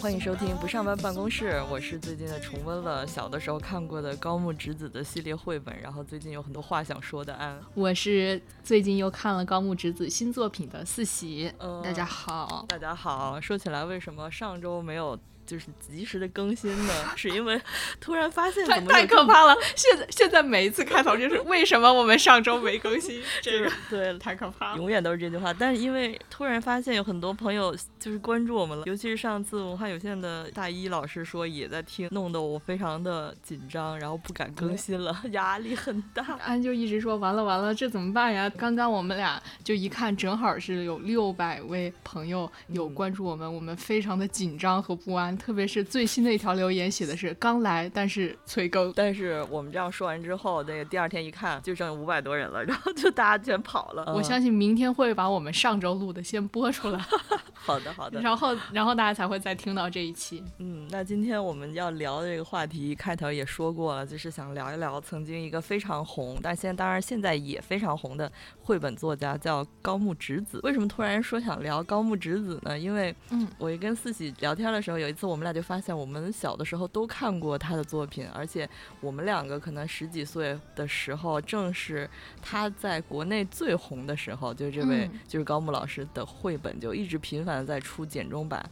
欢迎收听不上班办公室，我是最近的重温了小的时候看过的高木直子的系列绘本，然后最近有很多话想说的安。我是最近又看了高木直子新作品的四喜，大家好，大家好。说起来，为什么上周没有？就是及时的更新呢，是因为突然发现太太可怕了。现在现在每一次开头就是 为什么我们上周没更新？这个对，太可怕了，永远都是这句话。但是因为突然发现有很多朋友就是关注我们了，尤其是上次文化有限的大一老师说也在听，弄得我非常的紧张，然后不敢更新了，压力很大。安就一直说完了完了，这怎么办呀？刚刚我们俩就一看，正好是有六百位朋友有关注我们，我们非常的紧张和不安。特别是最新的一条留言写的是刚来，但是催更。但是我们这样说完之后，那个第二天一看，就剩五百多人了，然后就大家全跑了。我相信明天会把我们上周录的先播出来。好的，好的。然后，然后大家才会再听到这一期。嗯，那今天我们要聊的这个话题，开头也说过了，就是想聊一聊曾经一个非常红，但现在当然现在也非常红的绘本作家叫高木直子。为什么突然说想聊高木直子呢？因为，嗯，我一跟四喜聊天的时候，有一次我们俩就发现，我们小的时候都看过他的作品，而且我们两个可能十几岁的时候，正是他在国内最红的时候，就是这位就是高木老师的绘本就一直频繁。在出简中版，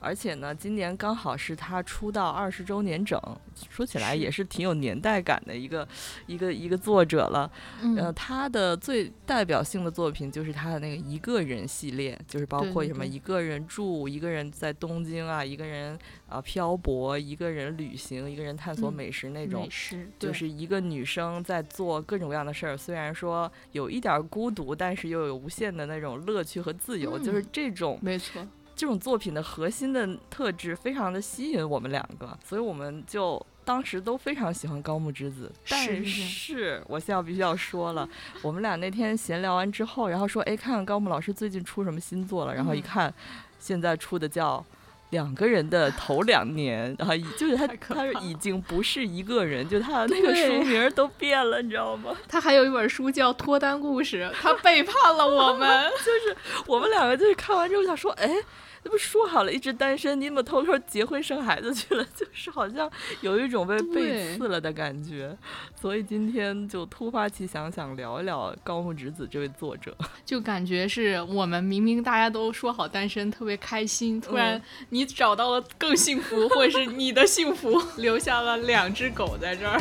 而且呢，今年刚好是他出道二十周年整，说起来也是挺有年代感的一个一个一个作者了。呃，他的最代表性的作品就是他的那个一个人系列，就是包括什么一个人住、一个人在东京啊、一个人啊漂泊、一个人旅行、一个人探索美食那种，就是一个女生在做各种各样的事儿。虽然说有一点孤独，但是又有无限的那种乐趣和自由，就是这种没错。这种作品的核心的特质非常的吸引我们两个，所以我们就当时都非常喜欢高木之子。但是我现在必须要说了，我们俩那天闲聊完之后，然后说，哎，看看高木老师最近出什么新作了。然后一看，现在出的叫《两个人的头两年》，然后就是他他已经不是一个人，就他的那个书名都变了，你知道吗？他还有一本书叫《脱单故事》，他背叛了我们。就是我们两个就是看完之后想说，哎。这不说好了一直单身，你怎么偷偷结婚生孩子去了？就是好像有一种被背刺了的感觉，所以今天就突发奇想，想聊一聊高木直子这位作者。就感觉是我们明明大家都说好单身，特别开心，突然你找到了更幸福，或者是你的幸福 留下了两只狗在这儿。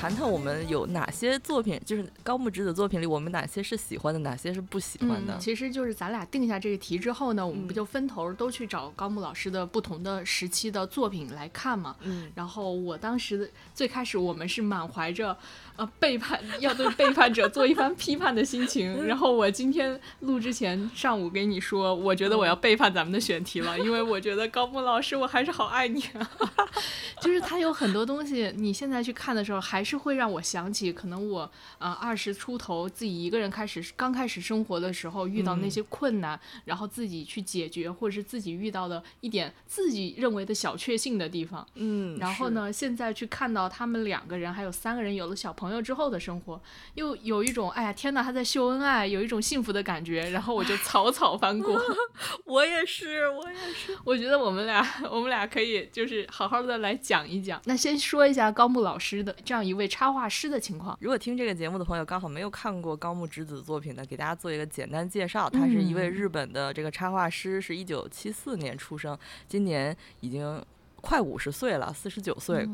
谈谈我们有哪些作品，就是高木直子作品里，我们哪些是喜欢的，哪些是不喜欢的？其实就是咱俩定下这个题之后呢，我们不就分头都去找高木老师的不同的时期的作品来看嘛。嗯。然后我当时最开始我们是满怀着呃背叛，要对背叛者做一番批判的心情。然后我今天录之前上午给你说，我觉得我要背叛咱们的选题了，因为我觉得高木老师我还是好爱你啊。就是他有很多东西，你现在去看的时候还是。会让我想起，可能我啊二十出头自己一个人开始刚开始生活的时候遇到那些困难，然后自己去解决，或者是自己遇到的一点自己认为的小确幸的地方。嗯，然后呢，现在去看到他们两个人还有三个人有了小朋友之后的生活，又有一种哎呀天哪，他在秀恩爱，有一种幸福的感觉。然后我就草草翻过。我也是，我也是。我觉得我们俩我们俩可以就是好好的来讲一讲。那先说一下高木老师的这样一位。插画师的情况，如果听这个节目的朋友刚好没有看过高木直子作品呢，给大家做一个简单介绍。他是一位日本的这个插画师，是一九七四年出生，今年已经快五十岁了，四十九岁。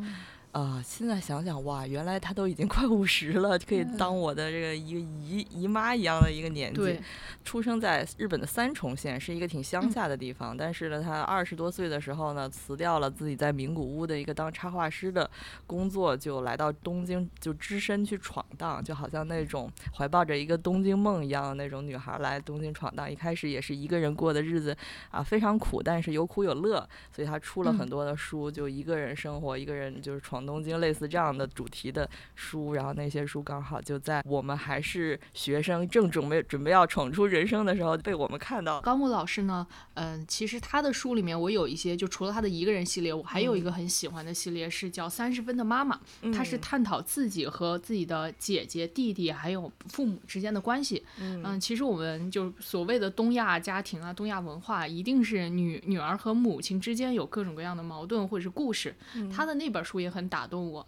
啊，现在想想哇，原来她都已经快五十了，可以当我的这个一个姨姨妈一样的一个年纪。出生在日本的三重县，是一个挺乡下的地方。但是呢，她二十多岁的时候呢，辞掉了自己在名古屋的一个当插画师的工作，就来到东京，就只身去闯荡，就好像那种怀抱着一个东京梦一样的那种女孩来东京闯荡。一开始也是一个人过的日子啊，非常苦，但是有苦有乐。所以她出了很多的书，就一个人生活，一个人就是闯。东京类似这样的主题的书，然后那些书刚好就在我们还是学生，正准备准备要闯出人生的时候被我们看到。高木老师呢，嗯，其实他的书里面我有一些，就除了他的一个人系列，我还有一个很喜欢的系列是叫《三十分的妈妈》，他是探讨自己和自己的姐姐、弟弟还有父母之间的关系。嗯，其实我们就所谓的东亚家庭啊，东亚文化一定是女女儿和母亲之间有各种各样的矛盾或者是故事。他的那本书也很打动我。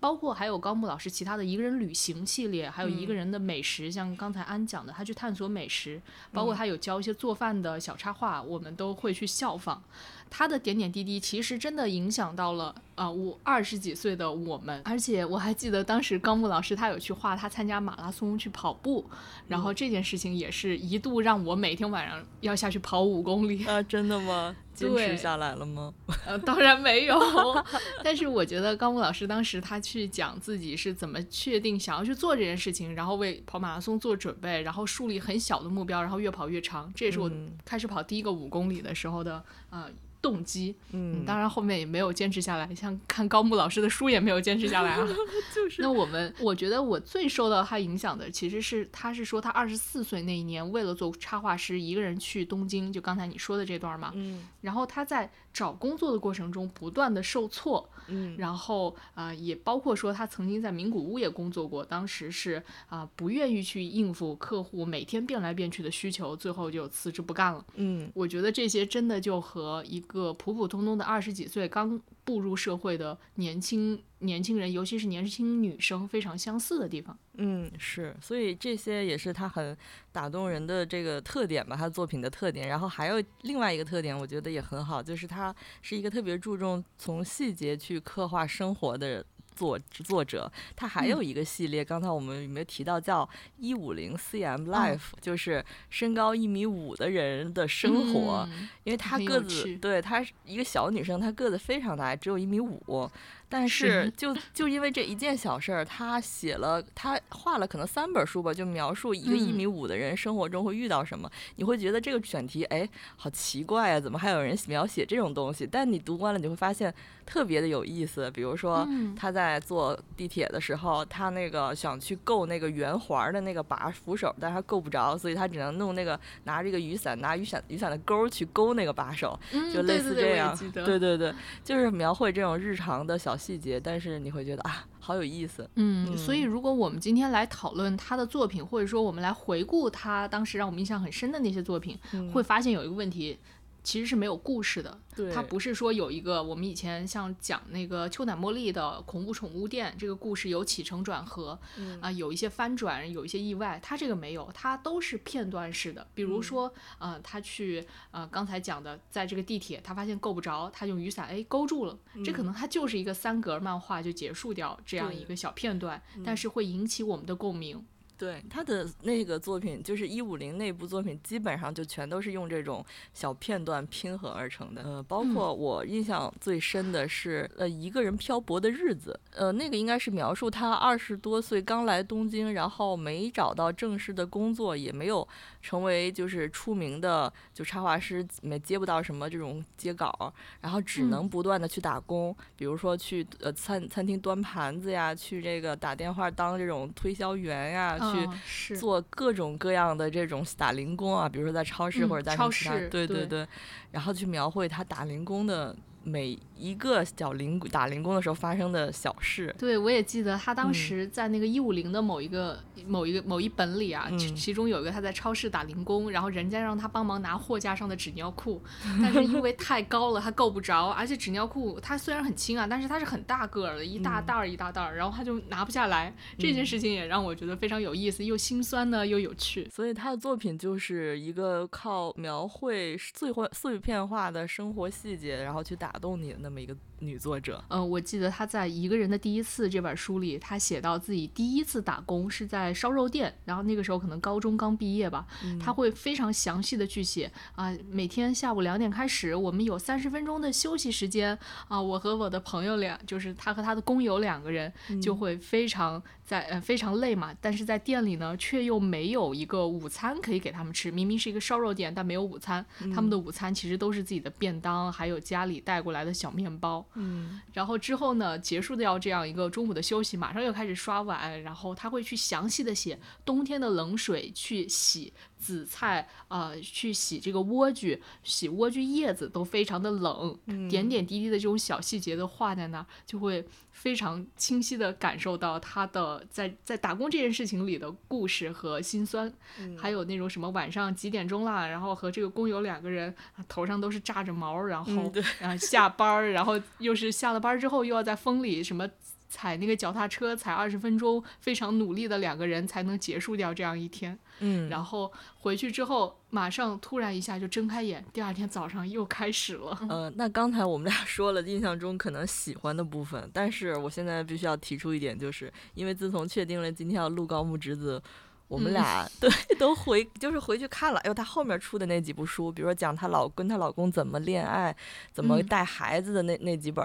包括还有高木老师其他的一个人旅行系列，还有一个人的美食，像刚才安讲的，他去探索美食，包括他有教一些做饭的小插画，我们都会去效仿。他的点点滴滴其实真的影响到了啊，我二十几岁的我们。而且我还记得当时高木老师他有去画他参加马拉松去跑步，然后这件事情也是一度让我每天晚上要下去跑五公里啊！真的吗？坚持下来了吗？呃，当然没有。但是我觉得高木老师当时他去讲自己是怎么确定想要去做这件事情，然后为跑马拉松做准备，然后树立很小的目标，然后越跑越长。这也是我开始跑第一个五公里的时候的呃动机，嗯，当然后面也没有坚持下来，像看高木老师的书也没有坚持下来啊。就是。那我们，我觉得我最受到他影响的，其实是他是说他二十四岁那一年，为了做插画师，一个人去东京，就刚才你说的这段嘛。嗯。然后他在找工作的过程中不断的受挫，嗯，然后啊，也包括说他曾经在名古屋也工作过，当时是啊不愿意去应付客户每天变来变去的需求，最后就辞职不干了。嗯，我觉得这些真的就和一个普普通通的二十几岁刚步入社会的年轻年轻人，尤其是年轻女生非常相似的地方。嗯，是，所以这些也是他很打动人的这个特点吧，他作品的特点。然后还有另外一个特点，我觉得也很好，就是他是一个特别注重从细节去刻画生活的人。作作者，他还有一个系列，刚才我们有没有提到叫一五零 cm life，就是身高一米五的人的生活，因为他个子，对，她是一个小女生，她个子非常大，只有一米五。但是就就因为这一件小事儿，他写了他画了可能三本书吧，就描述一个一米五的人生活中会遇到什么。你会觉得这个选题哎，好奇怪啊，怎么还有人描写这种东西？但你读完了，你会发现特别的有意思。比如说他在坐地铁的时候，他那个想去够那个圆环的那个把扶手，但是他够不着，所以他只能弄那个拿这个雨伞，拿雨伞雨伞的钩去勾那个把手，就类似这样。对对对，就是描绘这种日常的小。细节，但是你会觉得啊，好有意思。嗯，所以如果我们今天来讨论他的作品，或者说我们来回顾他当时让我们印象很深的那些作品，会发现有一个问题。其实是没有故事的，它不是说有一个我们以前像讲那个秋乃茉莉的恐怖宠物店这个故事有起承转合，啊有一些翻转，有一些意外，它这个没有，它都是片段式的。比如说，呃，他去呃刚才讲的，在这个地铁，他发现够不着，他用雨伞哎勾住了，这可能它就是一个三格漫画就结束掉这样一个小片段，但是会引起我们的共鸣。对他的那个作品，就是一五零那部作品，基本上就全都是用这种小片段拼合而成的。呃，包括我印象最深的是，呃，一个人漂泊的日子。呃，那个应该是描述他二十多岁刚来东京，然后没找到正式的工作，也没有成为就是出名的就插画师，没接不到什么这种接稿，然后只能不断的去打工，比如说去呃餐餐厅端盘子呀，去这个打电话当这种推销员呀。去做各种各样的这种打零工啊，比如说在超市或者在超市，对对对，然后去描绘他打零工的。每一个小零打零工的时候发生的小事，对我也记得他当时在那个一五零的某一个某一个某一本里啊，其其中有一个他在超市打零工，然后人家让他帮忙拿货架上的纸尿裤，但是因为 太高了他够不着，而且纸尿裤它虽然很轻啊，但是它是很大个儿的，一大袋儿一大袋儿，然后他就拿不下来。这件事情也让我觉得非常有意思，又心酸呢又有趣。所以他的作品就是一个靠描绘碎碎碎片化的生活细节，然后去打。打动你的那么一个女作者，嗯，我记得她在《一个人的第一次》这本书里，她写到自己第一次打工是在烧肉店，然后那个时候可能高中刚毕业吧，她会非常详细的去写啊，每天下午两点开始，我们有三十分钟的休息时间啊，我和我的朋友俩，就是她和她的工友两个人就会非常。在呃非常累嘛，但是在店里呢，却又没有一个午餐可以给他们吃。明明是一个烧肉店，但没有午餐。他们的午餐其实都是自己的便当，还有家里带过来的小面包。嗯，然后之后呢，结束掉这样一个中午的休息，马上又开始刷碗，然后他会去详细的写冬天的冷水去洗紫菜，呃，去洗这个莴苣，洗莴苣叶子都非常的冷，点点滴滴的这种小细节都画在那儿，就会。非常清晰的感受到他的在在打工这件事情里的故事和心酸，还有那种什么晚上几点钟啦，然后和这个工友两个人头上都是炸着毛，然后然后下班儿，然后又是下了班之后又要在风里什么。踩那个脚踏车踩二十分钟，非常努力的两个人才能结束掉这样一天。嗯，然后回去之后，马上突然一下就睁开眼，第二天早上又开始了。呃，那刚才我们俩 说了印象中可能喜欢的部分，但是我现在必须要提出一点，就是因为自从确定了今天要录高木直子，我们俩对 都回就是回去看了，哎呦，她后面出的那几部书，比如说讲她老跟她老公怎么恋爱、怎么带孩子的那那几本。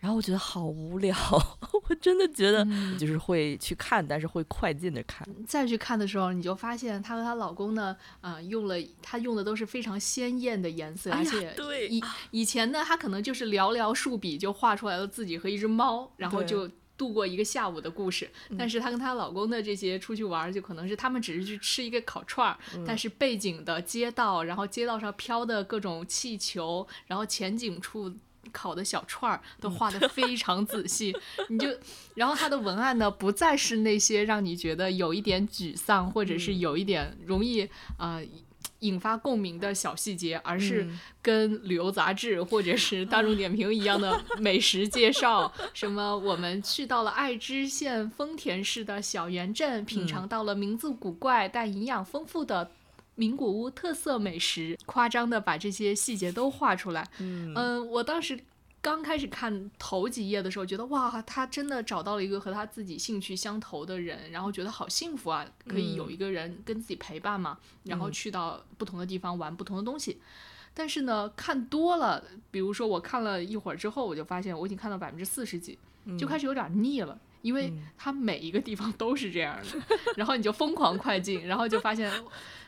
然后我觉得好无聊，我真的觉得就是会去看，但是会快进的看。再去看的时候，你就发现她和她老公呢，啊，用了她用的都是非常鲜艳的颜色，而且以以前呢，她可能就是寥寥数笔就画出来了自己和一只猫，然后就度过一个下午的故事。但是她跟她老公的这些出去玩，就可能是他们只是去吃一个烤串儿，但是背景的街道，然后街道上飘的各种气球，然后前景处。烤的小串儿都画的 非常仔细，你就，然后它的文案呢，不再是那些让你觉得有一点沮丧，或者是有一点容易啊引发共鸣的小细节，而是跟旅游杂志或者是大众点评一样的 美食介绍，什么我们去到了爱知县丰田市的小园镇，品尝到了名字古怪但营养丰富的。名古屋特色美食，夸张的把这些细节都画出来。嗯，我当时刚开始看头几页的时候，觉得哇，他真的找到了一个和他自己兴趣相投的人，然后觉得好幸福啊，可以有一个人跟自己陪伴嘛，然后去到不同的地方玩不同的东西。但是呢，看多了，比如说我看了一会儿之后，我就发现我已经看到百分之四十几，就开始有点腻了。因为它每一个地方都是这样的，然后你就疯狂快进，然后就发现，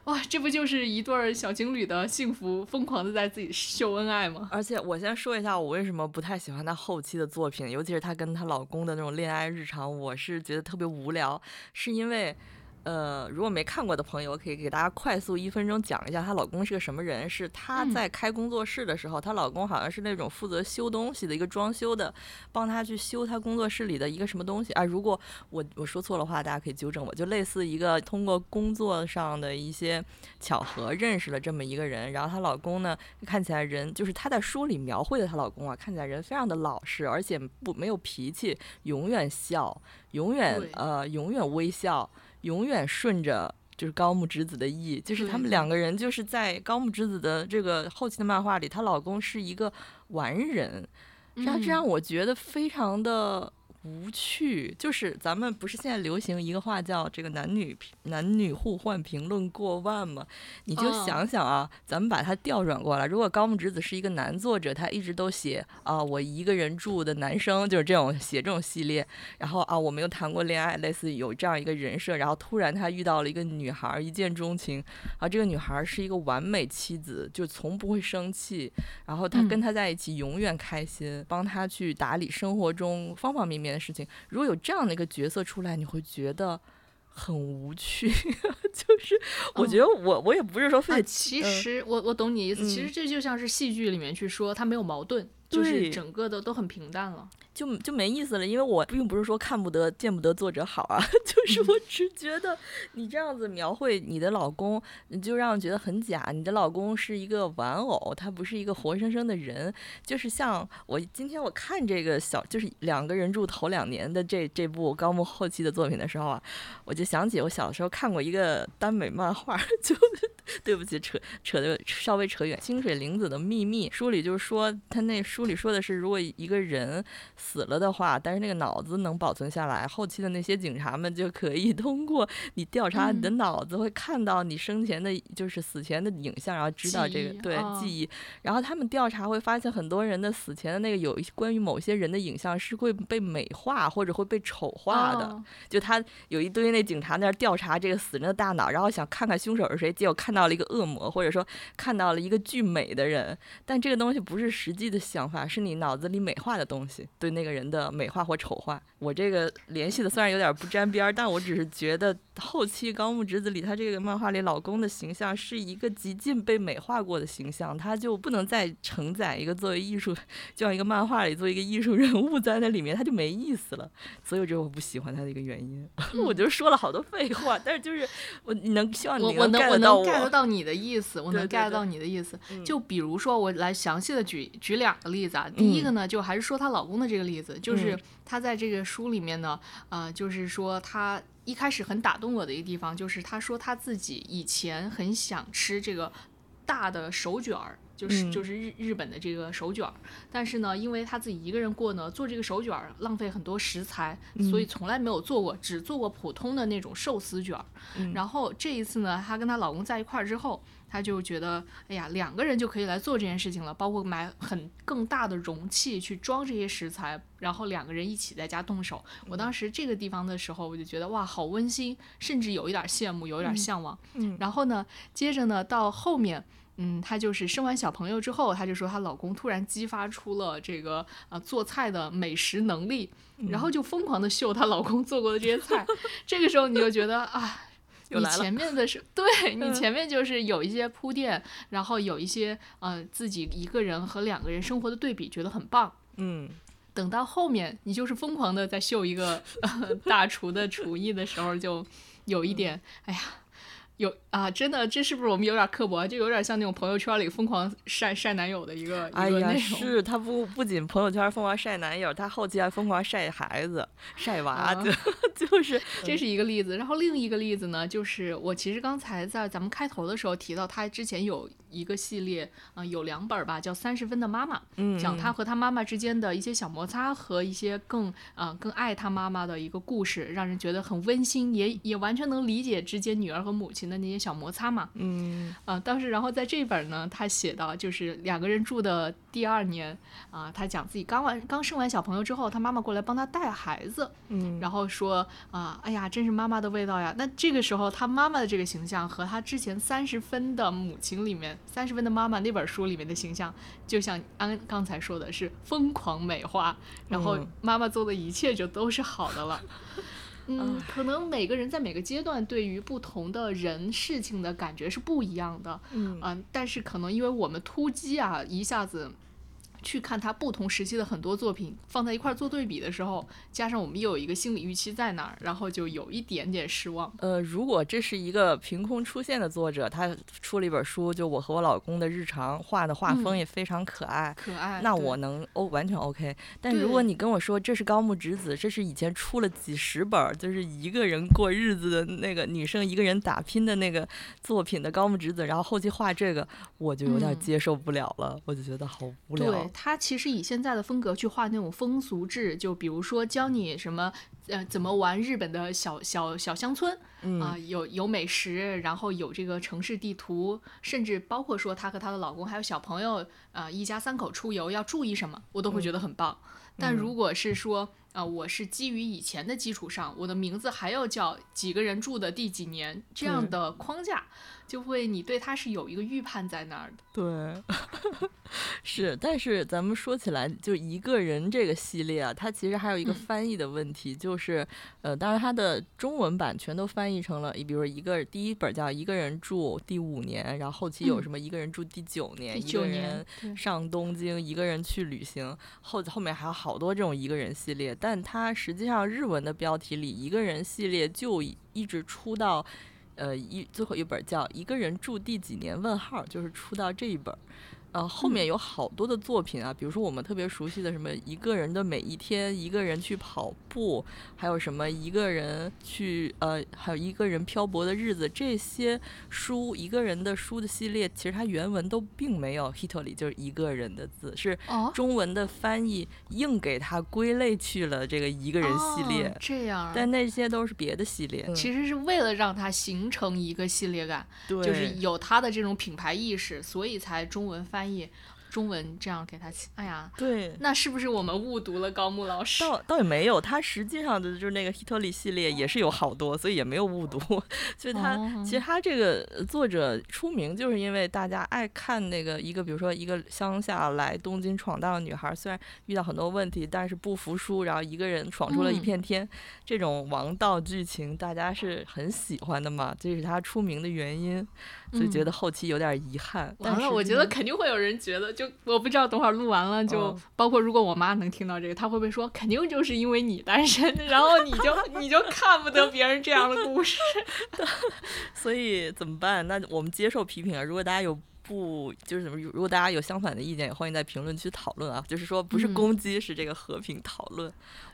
哇，这不就是一对小情侣的幸福，疯狂的在自己秀恩爱吗？而且我先说一下，我为什么不太喜欢她后期的作品，尤其是她跟她老公的那种恋爱日常，我是觉得特别无聊，是因为。呃，如果没看过的朋友，可以给大家快速一分钟讲一下她老公是个什么人。是她在开工作室的时候，她老公好像是那种负责修东西的一个装修的，帮她去修她工作室里的一个什么东西啊。如果我我说错的话，大家可以纠正我。就类似一个通过工作上的一些巧合认识了这么一个人，然后她老公呢看起来人就是她在书里描绘的她老公啊，看起来人非常的老实，而且不没有脾气，永远笑，永远呃永远微笑。永远顺着就是高木直子的意，就是他们两个人就是在高木直子的这个后期的漫画里，她老公是一个完人，然后这让我觉得非常的。无趣，就是咱们不是现在流行一个话叫这个男女男女互换评论过万吗？你就想想啊，咱们把它调转过来，如果高木直子是一个男作者，他一直都写啊，我一个人住的男生就是这种写这种系列，然后啊，我没有谈过恋爱，类似有这样一个人设，然后突然他遇到了一个女孩，一见钟情，啊，这个女孩是一个完美妻子，就从不会生气，然后他跟他在一起永远开心，帮他去打理生活中方方面面。的事情，如果有这样的一个角色出来，你会觉得很无趣。就是我觉得我我也不是说非，其实我我懂你意思。其实这就像是戏剧里面去说，他没有矛盾，就是整个的都很平淡了。就就没意思了，因为我并不是说看不得、见不得作者好啊，就是我只觉得你这样子描绘你的老公，你就让我觉得很假。你的老公是一个玩偶，他不是一个活生生的人。就是像我今天我看这个小，就是两个人住头两年的这这部高木后期的作品的时候啊，我就想起我小时候看过一个耽美漫画，就对不起，扯扯的稍微扯远，《清水玲子的秘密》书里就是说，他那书里说的是，如果一个人。死了的话，但是那个脑子能保存下来。后期的那些警察们就可以 通过你调查你的脑子，会看到你生前的，就是死前的影像，然后知道这个对记忆。然后他们调查会发现，很多人的死前的那个有关于某些人的影像是会被美化或者会被丑化的。就他有一堆那警察在那调查这个死人的大脑，然后想看看凶手是谁，结果看到了一个恶魔，或者说看到了一个巨美的人。但这个东西不是实际的想法，是你脑子里美化的东西，对那个人的美化或丑化。我这个联系的虽然有点不沾边儿，但我只是觉得后期高木直子里他这个漫画里老公的形象是一个极尽被美化过的形象，他就不能再承载一个作为艺术，就像一个漫画里做一个艺术人物在那里面，他就没意思了。所以我觉得我不喜欢他的一个原因。我就说了好多废话，但是就是我你能希望你能 get 我到能 get 到你的意思，我能 get 到你的意思。嗯就比如说，我来详细的举举两个例子啊。第一个呢，就还是说她老公的这个例子，就是她在这个书里面呢，呃，就是说她一开始很打动我的一个地方，就是她说她自己以前很想吃这个大的手卷儿。就是嗯就是日日本的这个手卷儿，但是呢，因为她自己一个人过呢，做这个手卷儿浪费很多食材，所以从来没有做过，只做过普通的那种寿司卷儿。然后这一次呢，她跟她老公在一块儿之后，她就觉得，哎呀，两个人就可以来做这件事情了，包括买很更大的容器去装这些食材，然后两个人一起在家动手。我当时这个地方的时候，我就觉得哇，好温馨，甚至有一点羡慕，有一点向往。嗯然后呢，接着呢，到后面。嗯，她就是生完小朋友之后，她就说她老公突然激发出了这个呃做菜的美食能力，然后就疯狂的秀她老公做过的这些菜。这个时候你就觉得啊，你又来了前面的是 对你前面就是有一些铺垫，然后有一些呃自己一个人和两个人生活的对比，觉得很棒。嗯，等到后面你就是疯狂的在秀一个、呃、大厨的厨艺的时候，就有一点哎呀。有啊，真的，这是不是我们有点刻薄？就有点像那种朋友圈里疯狂晒晒男友的一个、哎呀，一个内容。是他不不仅朋友圈疯狂晒男友，他后期还疯狂晒孩子、晒娃，啊 就就是这是一个例子，然后另一个例子呢，就是我其实刚才在咱们开头的时候提到，他之前有一个系列，嗯、有两本儿吧，叫《三十分的妈妈》，嗯讲她和她妈妈之间的一些小摩擦和一些更呃更爱她妈妈的一个故事，让人觉得很温馨，也也完全能理解之间女儿和母亲的那些小摩擦嘛。嗯啊，当时然后在这本呢，他写到就是两个人住的第二年啊，他讲自己刚完刚生完小朋友之后，他妈妈过来帮他带孩子，嗯然后说啊，哎呀，真是妈妈的味道呀。那这个时候，他妈妈的这个形象和他之前三十分的母亲里面，三十分的妈妈那本书里面的形象，就像安刚才说的是疯狂美化，然后嗯妈妈做的一切就都是好的了。嗯，可能每个人在每个阶段对于不同的人事情的感觉是不一样的，嗯。嗯，但是可能因为我们突击啊，一下子去看他不同时期的很多作品放在一块儿做对比的时候，加上我们又有一个心理预期在那儿，然后就有一点点失望。呃，如果这是一个凭空出现的作者，他出了一本书，就我和我老公的日常，画的画风嗯也非常可爱。可爱，那我能哦，完全 OK。但如果你跟我说这是高木直子，这是以前出了几十本儿，就是一个人过日子的那个女生一个人打拼的那个作品的高木直子，然后后期画这个，我就有点嗯接受不了了，我就觉得好无聊。对他其实以现在的风格去画那种风俗志，就比如说教你什么呃怎么玩日本的小小小乡村嗯啊、有有美食，然后有这个城市地图，甚至包括说她和她的老公还有小朋友啊、呃一家三口出游要注意什么，我都会觉得很棒。但如果是说啊、我是基于以前的基础上，我的名字还要叫几个人住的第几年这样的框架，就会你对他是有一个预判在那儿的。对，是，但是咱们说起来，就一个人这个系列啊，它其实还有一个嗯翻译的问题，就是，呃，当然它的中文版全都翻译成了，比如说一个第一本叫《一个人住第五年》，然后后期有嗯什么一个人住第九年，第一个人上东京，一个人去旅行，后后面还有好多这种一个人系列，但它实际上日文的标题里，一个人系列就一一直出到。呃，一最后一本叫《一个人住第几年？问号》，就是出到这一本。呃，后面嗯。有好多的作品啊，比如说我们特别熟悉的什么一个人的每一天，一个人去跑步，还有什么一个人去呃，还有一个人漂泊的日子，这些书一个人的书的系列，其实它原文都并没有 hito 里就是一个人的字，是哦，中文的翻译硬给它归类去了这个一个人系列，哦、这样啊，但那些都是别的系列。其。实是为了让它形成一个系列感，对，就是有它的这种品牌意识，所以才中文翻译。中文这样给他起。哎呀，对，那是不是我们误读了高木老师？倒倒也没有，他实际上的就是那个 Hitoli 系列也是有好多，所以也没有误读。所以他其实他这个作者出名，就是因为大家爱看那个一个，比如说一个乡下来东京闯荡的女孩，虽然遇到很多问题，但是不服输，然后一个人闯出了一片天，这种王道剧情大家是很喜欢的嘛，这是他出名的原因。就觉得后期有点遗憾。完了，我觉得肯定会有人觉得，就我不知道等会儿录完了，就包括如果我妈能听到这个，她会不会说，肯定就是因为你单身，然后你就 你就看不得别人这样的故事。所以怎么办？那我们接受批评啊。如果大家有不就是怎么，如果大家有相反的意见，也欢迎在评论区讨论啊。就是说，不是攻击，是这个和平讨论。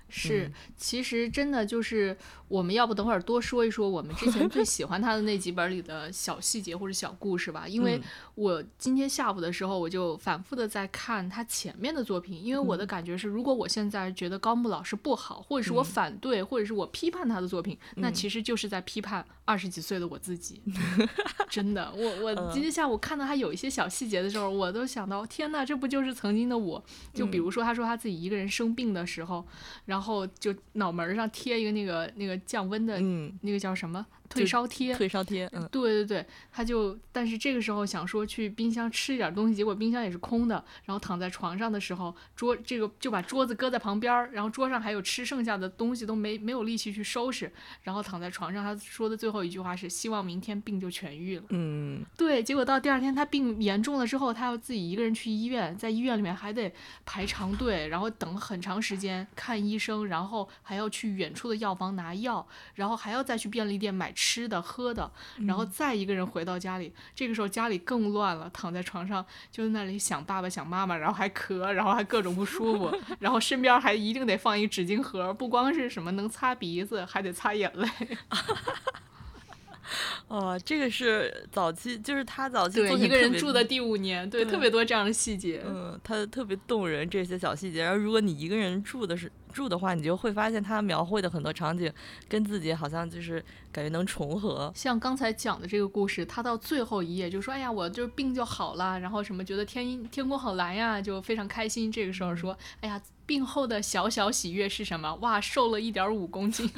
是，其实真的就是。我们要不等会儿多说一说我们之前最喜欢他的那几本里的小细节或者小故事吧，因为我今天下午的时候我就反复的在看他前面的作品，因为我的感觉是，如果我现在觉得高木老师不好，或者是我反对，或者是我批判他的作品，那其实就是在批判二十几岁的我自己。真的，我我今天下午看到他有一些小细节的时候，我都想到，天呐，这不就是曾经的我？就比如说他说他自己一个人生病的时候，然后就脑门上贴一个那个那个。降温的那个叫什么？退烧贴，退烧贴，嗯，对对对，他就，但是这个时候想说去冰箱吃一点东西，结果冰箱也是空的。然后躺在床上的时候，桌这个就把桌子搁在旁边，然后桌上还有吃剩下的东西，都没没有力气去收拾。然后躺在床上，他说的最后一句话是希望明天病就痊愈了。嗯，对。结果到第二天他病严重了之后，他要自己一个人去医院，在医院里面还得排长队，然后等很长时间看医生，然后还要去远处的药房拿药，然后还要再去便利店买。吃的喝的，然后再一个人回到家里，这个时候家里更乱了，躺在床上就在那里想爸爸想妈妈，然后还咳，然后还各种不舒服，然后身边还一定得放一纸巾盒，不光是什么能擦鼻子，还得擦眼泪。哦，这个是早期，就是他早期对一个人住的第五年，对特别多这样的细节，嗯，他特别动人这些小细节。然后如果你一个人住的是住的话，你就会发现他描绘的很多场景跟自己好像就是感觉能重合。像刚才讲的这个故事，他到最后一页就说：“哎呀，我就是病就好了，然后什么觉得天天空好蓝呀，就非常开心。”这个时候说：“哎呀。”病后的小小喜悦是什么？哇，瘦了一点五公斤。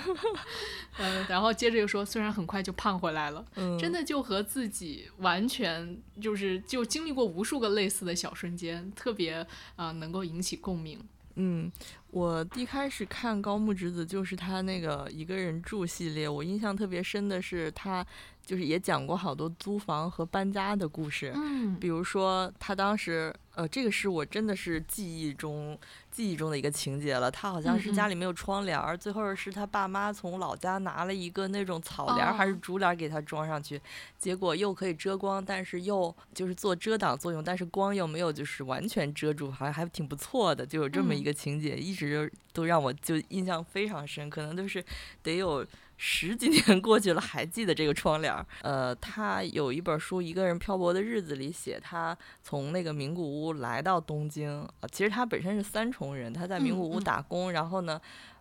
嗯，然后接着又说，虽然很快就胖回来了，真的就和自己完全就是就经历过无数个类似的小瞬间，特别啊能够引起共鸣。嗯，我一开始看高木直子就是他那个一个人住系列，我印象特别深的是他。就是也讲过好多租房和搬家的故事，嗯，比如说他当时，呃，这个是我真的是记忆中记忆中的一个情节了。他好像是家里没有窗帘，最后是他爸妈从老家拿了一个那种草帘还是竹帘给他装上去，结果又可以遮光，但是又就是做遮挡作用，但是光又没有就是完全遮住，好像还挺不错的，就有这么一个情节，一直都让我就印象非常深，可能都是得有。十几年过去了，还记得这个窗帘儿。呃，他有一本书《一个人漂泊的日子》里写，他从那个名古屋来到东京。其实他本身是三重人，他在名古屋打工，然后呢，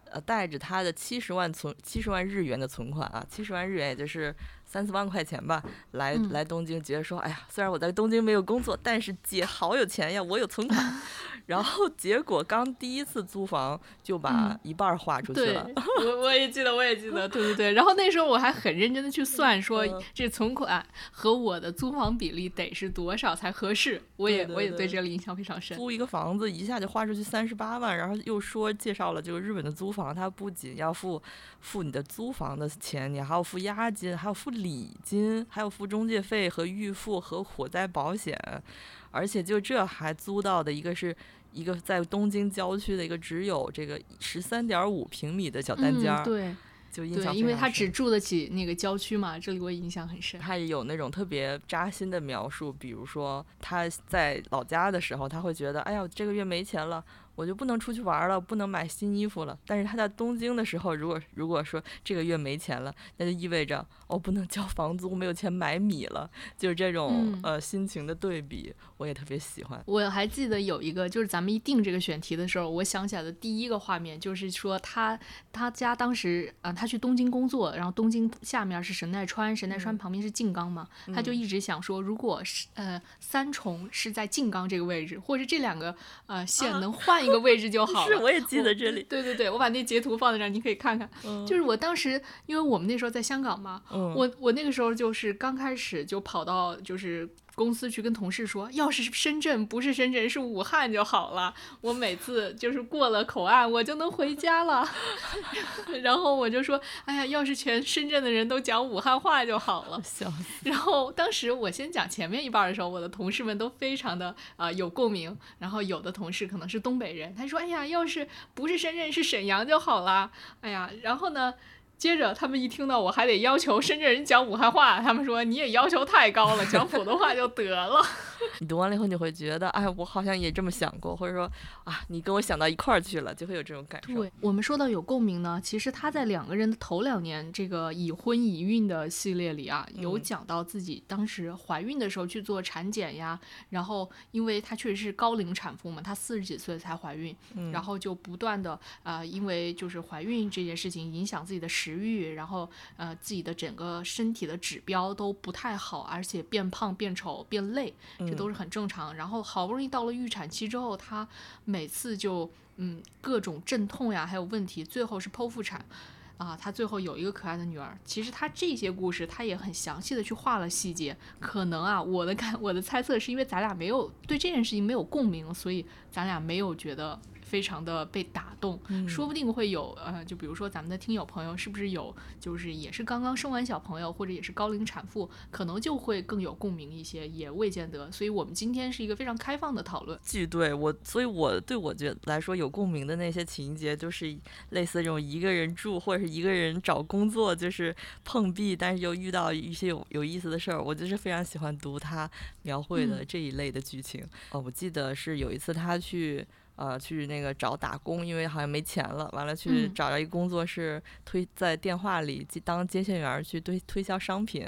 呃，带着他的七十万存七十万日元的存款啊，七十万日元也就是三四万块钱吧，来来东京，觉得说，哎呀，虽然我在东京没有工作，但是姐好有钱呀，我有存款。然后结果刚第一次租房就把一半花出去了。我我也记得，我也记得，对对对。然后那时候我还很认真的去算，说这存款和我的租房比例得是多少才合适。我也我也对这个印象非常深。租一个房子一下就花出去三十八万，然后又说介绍了这个日本的租房，它不仅要付付你的租房的钱，你还要付押金，还要付礼金，还要付中介费和预付和火灾保险，而且就这还租到的一个是。一个在东京郊区的一个只有这个十三点五平米的小单间儿，对，就印象因为他只住得起那个郊区嘛，这里我印象很深。他也有那种特别扎心的描述，比如说他在老家的时候，他会觉得，哎呀，这个月没钱了。我就不能出去玩了，不能买新衣服了。但是他在东京的时候，如果如果说这个月没钱了，那就意味着我不能交房租，没有钱买米了，就是这种呃心情的对比，我也特别喜欢。我还记得有一个，就是咱们一定这个选题的时候，我想起来的第一个画面就是说他他家当时啊，他去东京工作，然后东京下面是神奈川，神奈川旁边是静冈嘛，他就一直想说，如果是呃三重是在静冈这个位置，或者这两个呃线能换一个位置就好了。是，我也记得这里。对对对，我把那截图放在这儿，你可以看看。就是我当时，因为我们那时候在香港嘛，我我那个时候就是刚开始就跑到就是。公司去跟同事说，要是深圳不是深圳是武汉就好了。我每次就是过了口岸，我就能回家了。然后我就说，哎呀，要是全深圳的人都讲武汉话就好了。笑死。然后当时我先讲前面一半的时候，我的同事们都非常的啊有共鸣。然后有的同事可能是东北人，他说，哎呀，要是不是深圳是沈阳就好了。哎呀，然后呢？接着他们一听到我还得要求深圳人讲武汉话，他们说你也要求太高了，讲普通话就得了。你读完了以后，你会觉得，哎，我好像也这么想过，或者说，啊，你跟我想到一块儿去了，就会有这种感受。对我们说到有共鸣呢，其实他在两个人的头两年这个已婚已孕的系列里啊，有讲到自己当时怀孕的时候去做产检呀，然后因为她确实是高龄产妇嘛，她四十几岁才怀孕，然后就不断的呃，因为就是怀孕这件事情影响自己的食。食欲，然后呃，自己的整个身体的指标都不太好，而且变胖、变丑、变累，这都是很正常。然后好不容易到了预产期之后，她每次就嗯各种阵痛呀，还有问题，最后是剖腹产啊。她最后有一个可爱的女儿。其实她这些故事，她也很详细的去画了细节。可能啊，我的感我的猜测是因为咱俩没有对这件事情没有共鸣，所以咱俩没有觉得。非常的被打动，说不定会有呃，就比如说咱们的听友朋友，是不是有就是也是刚刚生完小朋友，或者也是高龄产妇，可能就会更有共鸣一些，也未见得。所以我们今天是一个非常开放的讨论。巨对我，所以我对我觉得来说有共鸣的那些情节，就是类似这种一个人住或者是一个人找工作，就是碰壁，但是又遇到一些有有意思的事儿，我就是非常喜欢读他描绘的这一类的剧情。哦，我记得是有一次他去。呃，去那个找打工，因为好像没钱了，完了去找着一个工作是推在电话里当接线员去推推销商品，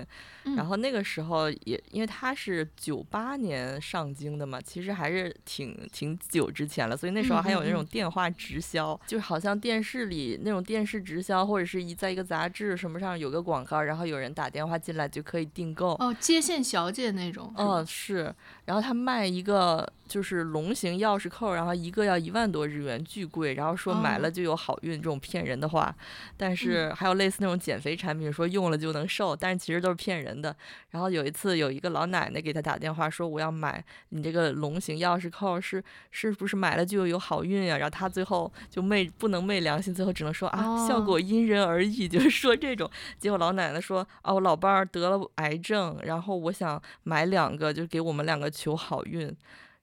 然后那个时候也因为他是九八年上京的嘛，其实还是挺挺久之前了，所以那时候还有那种电话直销，就是好像电视里那种电视直销，或者是一在一个杂志什么上有个广告，然后有人打电话进来就可以订购哦，接线小姐那种，哦是，然后他卖一个。就是龙形钥匙扣，然后一个要一万多日元，巨贵。然后说买了就有好运，这种骗人的话。但是还有类似那种减肥产品，说用了就能瘦，但是其实都是骗人的。然后有一次有一个老奶奶给他打电话说：“我要买你这个龙形钥匙扣，是是不是买了就有好运呀？”然后他最后就昧不能昧良心，最后只能说啊，效果因人而异，就是说这种。结果老奶奶说：“哦，我老伴儿得了癌症，然后我想买两个，就给我们两个求好运。”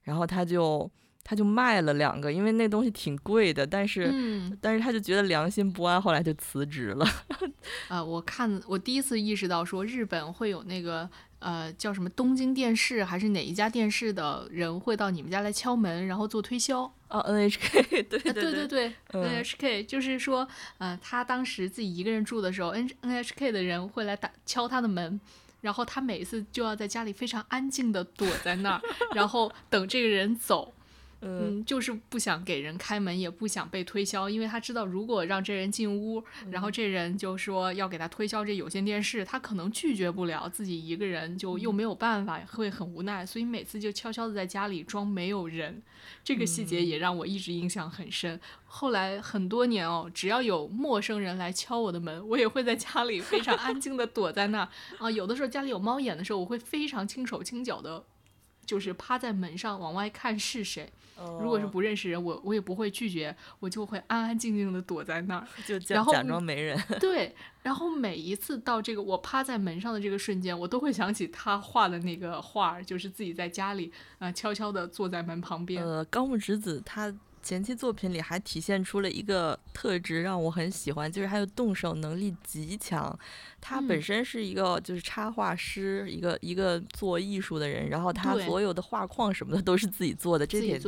然后他就他就卖了两个，因为那东西挺贵的，但是但是他就觉得良心不安，后来就辞职了。啊，我看我第一次意识到说日本会有那个呃叫什么东京电视还是哪一家电视的人会到你们家来敲门，然后做推销。哦，NHK，对对对对对，NHK 就是说，呃，他当时自己一个人住的时候，N NHK 的人会来打敲他的门。然后他每次就要在家里非常安静的躲在那儿，然后等这个人走。嗯，就是不想给人开门，也不想被推销，因为他知道如果让这人进屋，然后这人就说要给他推销这有线电视，他可能拒绝不了，自己一个人就又没有办法，会很无奈，所以每次就悄悄的在家里装没有人。这个细节也让我一直印象很深。后来很多年哦，只要有陌生人来敲我的门，我也会在家里非常安静的躲在那儿啊。有的时候家里有猫眼的时候，我会非常轻手轻脚的。就是趴在门上往外看是谁，如果是不认识人，我我也不会拒绝，我就会安安静静的躲在那儿，就假假装没人。对，然后每一次到这个我趴在门上的这个瞬间，我都会想起他画的那个画，就是自己在家里啊悄悄的坐在门旁边。呃，高木直子他前期作品里还体现出了一个特质，让我很喜欢，就是他的动手能力极强。他本身是一个就是插画师，一个一个做艺术的人，然后他所有的画框什么的都是自己做的，这点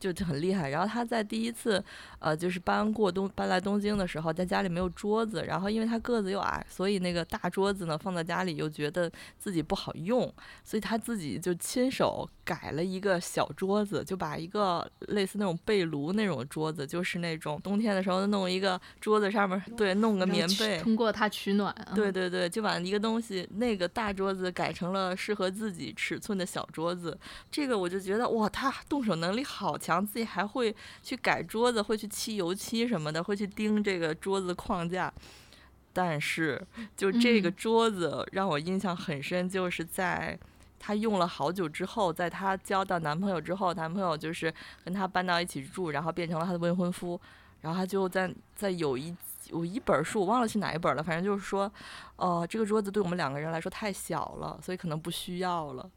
就就很厉害。然后他在第一次呃就是搬过东搬来东京的时候，在家里没有桌子，然后因为他个子又矮，所以那个大桌子呢放在家里又觉得自己不好用，所以他自己就亲手改了一个小桌子，就把一个类似那种被炉那种桌子，就是那种冬天的时候弄一个桌子上面对弄个棉被，通过它取暖。对对对，就把一个东西那个大桌子改成了适合自己尺寸的小桌子。这个我就觉得哇，他动手能力好强，自己还会去改桌子，会去漆油漆什么的，会去钉这个桌子框架。但是就这个桌子让我印象很深，就是在她用了好久之后，在她交到男朋友之后，男朋友就是跟她搬到一起住，然后变成了她的未婚夫，然后她就在在有一。有一本书，我忘了是哪一本了，反正就是说，呃，这个桌子对我们两个人来说太小了，所以可能不需要了。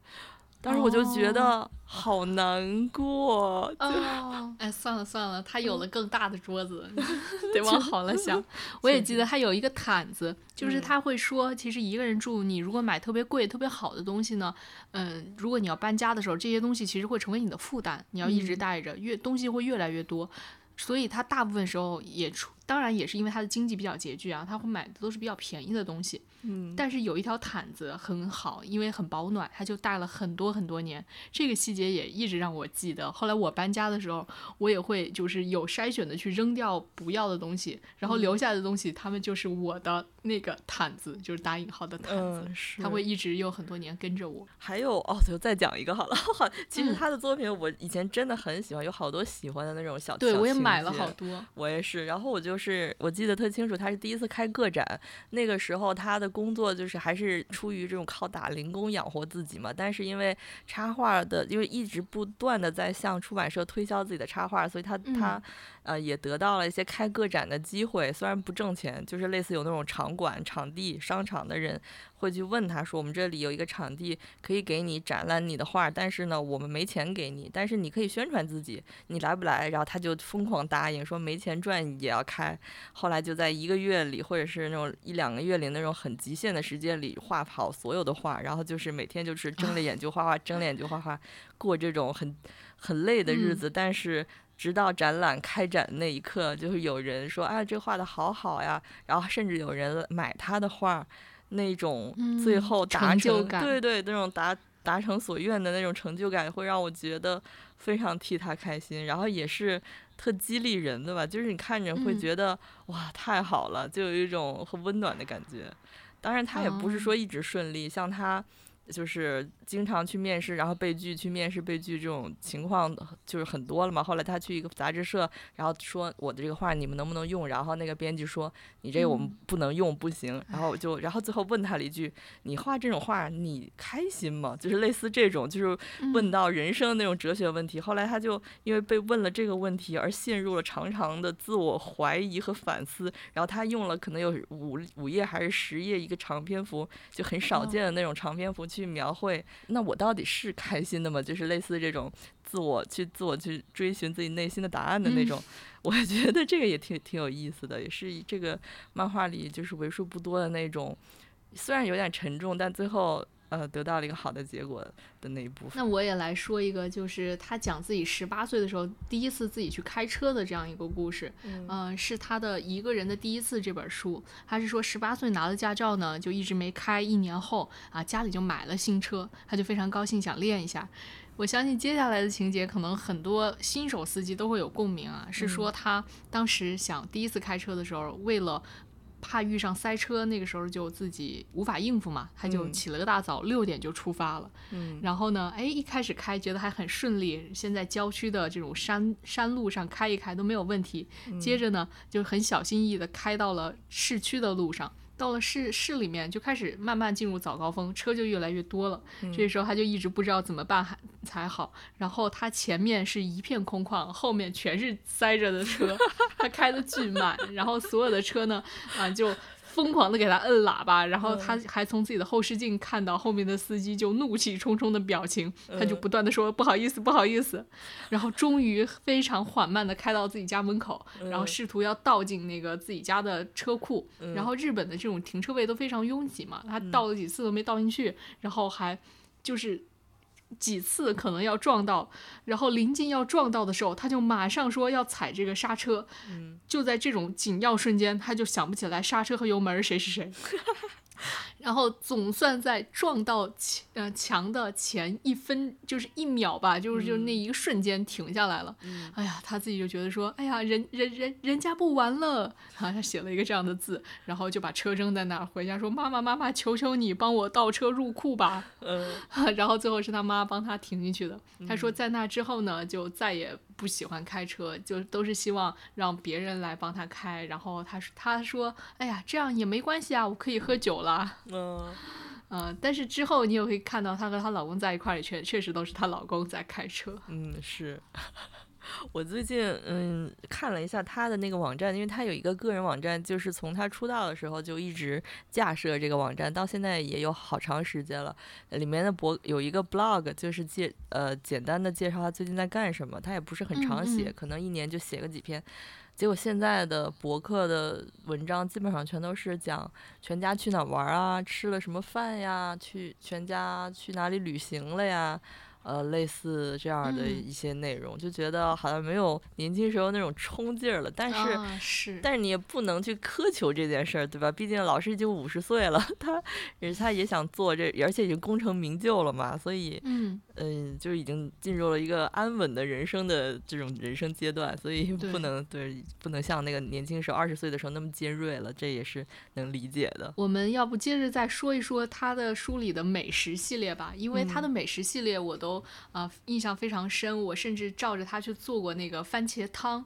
当时我就觉得好难过。哦，哎，算了算了，他有了更大的桌子，得往好了想。我也记得他有一个毯子，就是他会说，其实一个人住，你如果买特别贵、特别好的东西呢，嗯，如果你要搬家的时候，这些东西其实会成为你的负担，你要一直带着，越东西会越来越多。所以他大部分时候也出。当然也是因为他的经济比较拮据啊，他会买的都是比较便宜的东西。嗯，但是有一条毯子很好，因为很保暖，他就带了很多很多年。这个细节也一直让我记得。后来我搬家的时候，我也会就是有筛选的去扔掉不要的东西，然后留下的东西，他们就是我的那个毯子，就是打引号的毯子。他会一直有很多年跟着我。还有哦，就再讲一个好了。其实他的作品我以前真的很喜欢，有好多喜欢的那种小。对，我也买了好多。我也是，然后我就就是，我记得特清楚，他是第一次开个展，那个时候他的工作就是还是出于这种靠打零工养活自己嘛。但是因为插画的，因为一直不断的在向出版社推销自己的插画，所以他他呃也得到了一些开个展的机会，虽然不挣钱，就是类似有那种场馆、场地、商场的人。会去问他说：“我们这里有一个场地，可以给你展览你的画，但是呢，我们没钱给你，但是你可以宣传自己，你来不来？”然后他就疯狂答应，说没钱赚也要开。后来就在一个月里，或者是那种一两个月里那种很极限的时间里画好所有的画，然后就是每天就是睁着眼就画画，睁着眼就画画，过这种很很累的日子。但是直到展览开展那一刻，就是有人说：“啊，这画的好好呀！”然后甚至有人买他的画。那种最后达成，对对，那种达达成所愿的那种成就感，会让我觉得非常替他开心，然后也是特激励人的吧。就是你看着会觉得哇，太好了，就有一种很温暖的感觉。当然，他也不是说一直顺利，像他。就是经常去面试，然后被拒，去面试被拒这种情况就是很多了嘛。后来他去一个杂志社，然后说我的这个画你们能不能用？然后那个编辑说你这个我们不能用，不行。然后就然后最后问他了一句：你画这种画你开心吗？就是类似这种，就是问到人生的那种哲学问题。后来他就因为被问了这个问题而陷入了长长的自我怀疑和反思。然后他用了可能有五五页还是十页一个长篇幅，就很少见的那种长篇幅去。去描绘，那我到底是开心的吗？就是类似这种自我去自我去追寻自己内心的答案的那种，我觉得这个也挺挺有意思的，也是这个漫画里就是为数不多的那种，虽然有点沉重，但最后。呃，得到了一个好的结果的那一部分。那我也来说一个，就是他讲自己十八岁的时候第一次自己去开车的这样一个故事。嗯，是他的一个人的第一次这本书。他是说十八岁拿了驾照呢，就一直没开，一年后啊，家里就买了新车，他就非常高兴想练一下。我相信接下来的情节可能很多新手司机都会有共鸣啊，是说他当时想第一次开车的时候，为了。怕遇上塞车，那个时候就自己无法应付嘛，他就起了个大早，六点就出发了。嗯，然后呢，哎，一开始开觉得还很顺利，先在郊区的这种山山路上开一开都没有问题。接着呢，就很小心翼翼的开到了市区的路上。到了市市里面，就开始慢慢进入早高峰，车就越来越多了。这时候他就一直不知道怎么办还才好。然后他前面是一片空旷，后面全是塞着的车，他开的巨慢。然后所有的车呢，啊，就疯狂的给他摁喇叭，然后他还从自己的后视镜看到后面的司机就怒气冲冲的表情，他就不断的说不好意思不好意思，然后终于非常缓慢的开到自己家门口，然后试图要倒进那个自己家的车库，然后日本的这种停车位都非常拥挤嘛，他倒了几次都没倒进去，然后还就是。几次可能要撞到，然后临近要撞到的时候，他就马上说要踩这个刹车。嗯，就在这种紧要瞬间，他就想不起来刹车和油门谁是谁。然后总算在撞到墙呃墙的前一分就是一秒吧，就是就那一个瞬间停下来了。哎呀，他自己就觉得说，哎呀，人人人人家不玩了啊！他写了一个这样的字，然后就把车扔在那儿，回家说妈妈妈妈，求求你帮我倒车入库吧。嗯，然后最后是他妈帮他停进去的。他说在那之后呢，就再也不喜欢开车，就都是希望让别人来帮他开。然后他说他说，哎呀，这样也没关系啊，我可以喝酒了。嗯，呃，但是之后你也会看到，她和她老公在一块儿，确确实都是她老公在开车。嗯，是 我最近嗯看了一下她的那个网站，因为她有一个个人网站，就是从她出道的时候就一直架设这个网站，到现在也有好长时间了。里面的博有一个 blog，就是介呃简单的介绍她最近在干什么，她也不是很常写，可能一年就写个几篇。结果现在的博客的文章基本上全都是讲全家去哪玩啊，吃了什么饭呀，去全家去哪里旅行了呀。呃，类似这样的一些内容，就觉得好像没有年轻时候那种冲劲儿了。但是，是，但是你也不能去苛求这件事儿，对吧？毕竟老师已经五十岁了，他，他也想做这，而且已经功成名就了嘛，所以，嗯，嗯，就是已经进入了一个安稳的人生的这种人生阶段，所以不能对，不能像那个年轻时候二十岁的时候那么尖锐了，这也是能理解的。我们要不接着再说一说他的书里的美食系列吧，因为他的美食系列我都。都啊，印象非常深。我甚至照着他去做过那个番茄汤，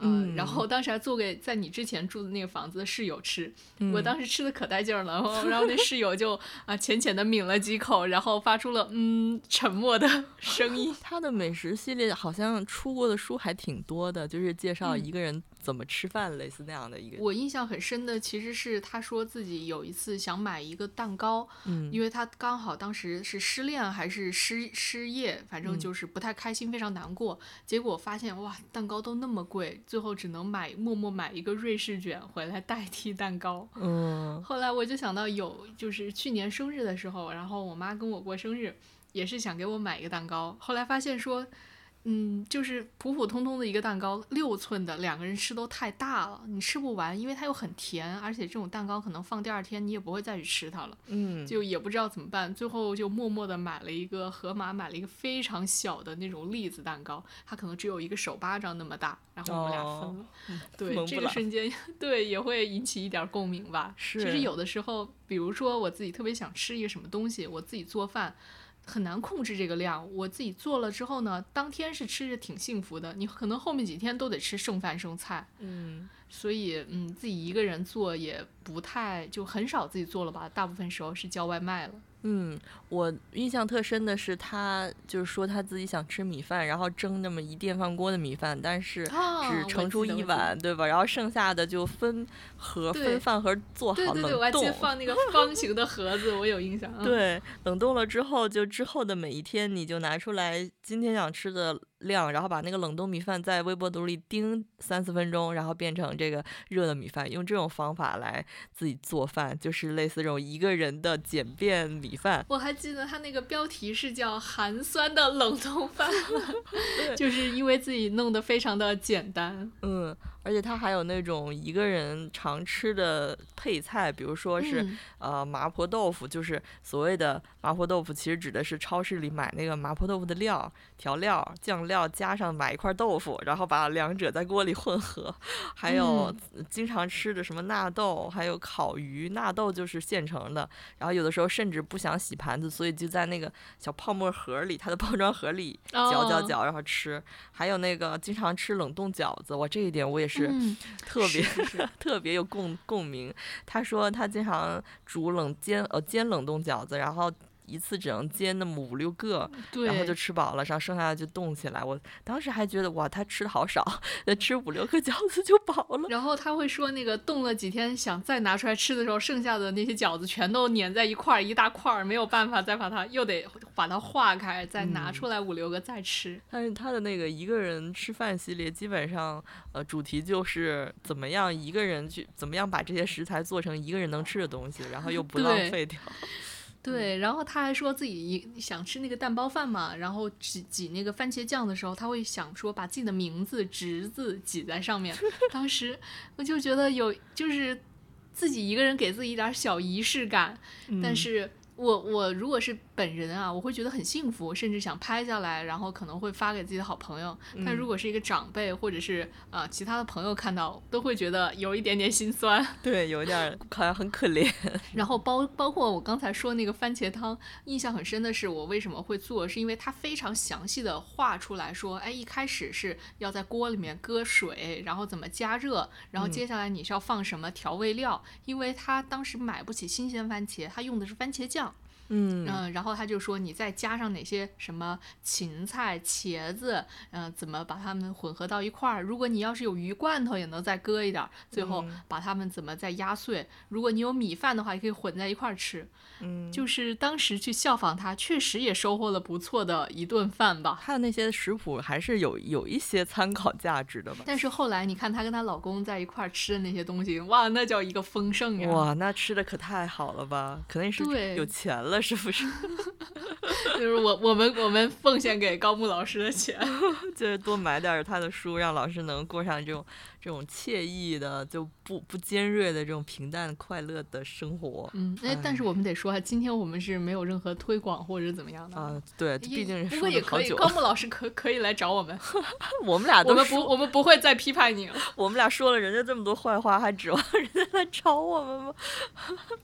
嗯，然后当时还做给在你之前住的那个房子的室友吃。我当时吃的可带劲儿了，然后 那室友就啊浅浅的抿了几口，然后发出了嗯沉默的 声音。他的美食系列好像出过的书还挺多的，就是介绍一个人。怎么吃饭，类似那样的一个。我印象很深的其实是他说自己有一次想买一个蛋糕，嗯，因为他刚好当时是失恋还是失失业，反正就是不太开心，非常难过。结果发现哇，蛋糕都那么贵，最后只能买默默买一个瑞士卷回来代替蛋糕。嗯，后来我就想到有就是去年生日的时候，然后我妈跟我过生日，也是想给我买一个蛋糕，后来发现说。嗯，就是普普通通的一个蛋糕，六寸的，两个人吃都太大了，你吃不完，因为它又很甜，而且这种蛋糕可能放第二天你也不会再去吃它了。嗯，就也不知道怎么办，最后就默默的买了一个盒马，买了一个非常小的那种栗子蛋糕，它可能只有一个手巴掌那么大，然后我们俩分了。对，这个瞬间，对也会引起一点共鸣吧。是。其实有的时候，比如说我自己特别想吃一个什么东西，我自己做饭。很难控制这个量，我自己做了之后呢，当天是吃着挺幸福的。你可能后面几天都得吃剩饭剩菜，嗯，所以嗯，自己一个人做也不太，就很少自己做了吧，大部分时候是叫外卖了。嗯，我印象特深的是，他就是说他自己想吃米饭，然后蒸那么一电饭锅的米饭，但是只盛出一碗，对吧？然后剩下的就分盒分饭盒做好冷冻。对对对，我还记得放那个 方形的盒子，我有印象。对，冷冻了之后，就之后的每一天，你就拿出来今天想吃的。量，然后把那个冷冻米饭在微波炉里叮三四分钟，然后变成这个热的米饭，用这种方法来自己做饭，就是类似这种一个人的简便米饭。我还记得他那个标题是叫“寒酸的冷冻饭 ”，就是因为自己弄得非常的简单。嗯。而且它还有那种一个人常吃的配菜，比如说是呃麻婆豆腐，就是所谓的麻婆豆腐，其实指的是超市里买那个麻婆豆腐的料、调料、酱料，加上买一块豆腐，然后把两者在锅里混合。还有经常吃的什么纳豆，还有烤鱼，纳豆就是现成的。然后有的时候甚至不想洗盘子，所以就在那个小泡沫盒里，它的 包装盒里搅搅搅，然后吃。还有那个经常吃冷冻饺子，我这一点我也是。是特别特别有共共鸣。他说他经常煮冷煎呃煎冷冻饺子，然后一次只能煎那么五六个，然后就吃饱了，然后剩下的就冻起来。我当时还觉得哇，他吃的好少，吃五六个饺子就饱了。然后他会说那个冻了几天，想再拿出来吃的时候，剩下的那些饺子全都粘在一块儿，一大块儿，没有办法再把它又得把它化开，再拿出来五六个再吃。但是他的那个一个人吃饭系列，基本上呃主题就是怎么样一个人去怎么样把这些食材做成一个人能吃的东西，然后又不浪费掉。对，然后他还说自己想吃那个蛋包饭嘛，然后挤挤那个番茄酱的时候，他会想说把自己的名字“侄子”挤在上面。当时我就觉得有，就是自己一个人给自己一点小仪式感，但是。我我如果是本人啊，我会觉得很幸福，甚至想拍下来，然后可能会发给自己的好朋友。但如果是一个长辈或者是呃其他的朋友看到，都会觉得有一点点心酸。对，有一点好像很可怜。然后包包括我刚才说那个番茄汤，印象很深的是我为什么会做，是因为它非常详细的画出来说，哎，一开始是要在锅里面搁水，然后怎么加热，然后接下来你是要放什么调味料，因为他当时买不起新鲜番茄，他用的是番茄酱。嗯然后他就说你再加上哪些什么芹菜、茄子，嗯，怎么把它们混合到一块儿？如果你要是有鱼罐头，也能再搁一点，最后把它们怎么再压碎？如果你有米饭的话，也可以混在一块儿吃。嗯，就是当时去效仿他，确实也收获了不错的一顿饭吧。他的那些食谱还是有有一些参考价值的吧。但是后来你看她跟她老公在一块儿吃的那些东西，哇，那叫一个丰盛呀！哇，那吃的可太好了吧？肯定是有钱了。是不是？就是我我们我们奉献给高木老师的钱，就是多买点他的书，让老师能过上这种这种惬意的，就不不尖锐的这种平淡快乐的生活。嗯，哎，但是我们得说啊，今天我们是没有任何推广或者怎么样的啊。对，毕竟不过也可以，高木老师可可以来找我们。我们俩我们不我们不会再批判你了。我们俩说了人家这么多坏话，还指望人家来找我们吗？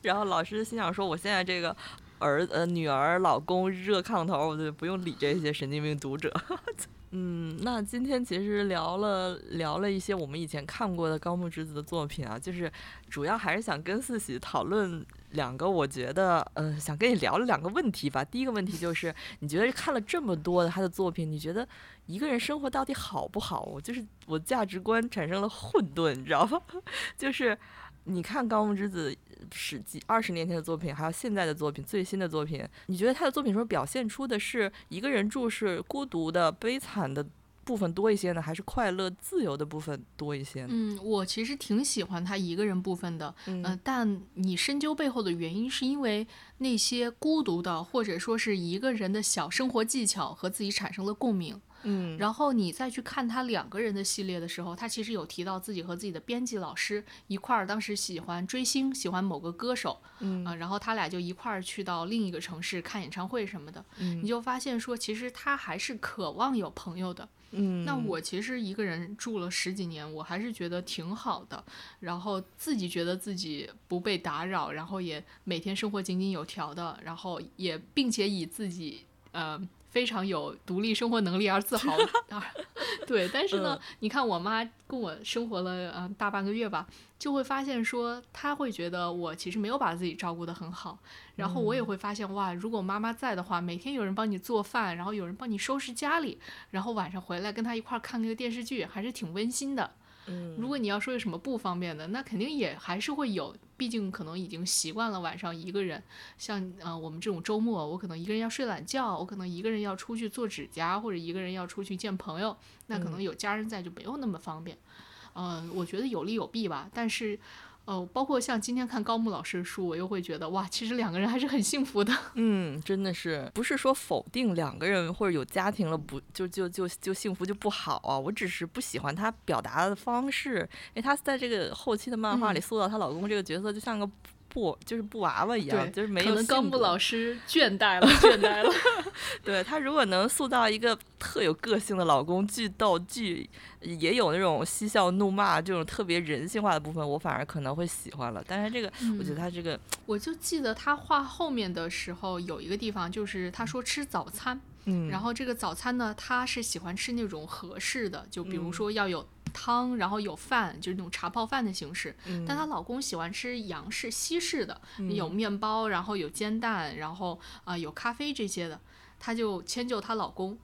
然后老师心想说，我现在这个。儿呃女儿老公热炕头，我就不用理这些神经病读者。嗯，那今天其实聊了聊了一些我们以前看过的高木直子的作品啊，就是主要还是想跟四喜讨论两个，我觉得呃想跟你聊了两个问题吧。第一个问题就是，你觉得看了这么多的他的作品，你觉得一个人生活到底好不好？我就是我价值观产生了混沌，你知道吧？就是你看高木之子。十几二十年前的作品，还有现在的作品，最新的作品，你觉得他的作品中表现出的是一个人住是孤独的、悲惨的部分多一些呢，还是快乐、自由的部分多一些？嗯，我其实挺喜欢他一个人部分的，嗯，但你深究背后的原因，是因为那些孤独的，或者说是一个人的小生活技巧和自己产生了共鸣。嗯，然后你再去看他两个人的系列的时候，他其实有提到自己和自己的编辑老师一块儿，当时喜欢追星，喜欢某个歌手，嗯。啊，然后他俩就一块儿去到另一个城市看演唱会什么的，嗯，你就发现说，其实他还是渴望有朋友的，嗯，那我其实一个人住了十几年，我还是觉得挺好的，然后自己觉得自己不被打扰，然后也每天生活井井有条的，然后也并且以自己呃。非常有独立生活能力而自豪，对。但是呢，你看我妈跟我生活了嗯大半个月吧，就会发现说，她会觉得我其实没有把自己照顾得很好。然后我也会发现哇，如果妈妈在的话，每天有人帮你做饭，然后有人帮你收拾家里，然后晚上回来跟她一块儿看那个电视剧，还是挺温馨的。如果你要说有什么不方便的，那肯定也还是会有，毕竟可能已经习惯了晚上一个人。像呃我们这种周末，我可能一个人要睡懒觉，我可能一个人要出去做指甲，或者一个人要出去见朋友，那可能有家人在就没有那么方便。嗯，我觉得有利有弊吧，但是。哦，包括像今天看高木老师的书，我又会觉得哇，其实两个人还是很幸福的。嗯，真的是，不是说否定两个人或者有家庭了不就就就就幸福就不好啊？我只是不喜欢她表达的方式，因为她在这个后期的漫画里塑造她老公这个角色就像个。布就是布娃娃一样，就是没有。可能高木老师 倦怠了，倦怠了。对他如果能塑造一个特有个性的老公，巨逗巨，也有那种嬉笑怒骂这种特别人性化的部分，我反而可能会喜欢了。但是这个，我觉得他这个，我就记得他画后面的时候有一个地方，就是他说吃早餐，嗯，然后这个早餐呢，他是喜欢吃那种合适的，就比如说要有。汤，然后有饭，就是那种茶泡饭的形式。但她老公喜欢吃洋式、西式的，有面包，然后有煎蛋，然后啊有咖啡这些的，她就迁就她老公。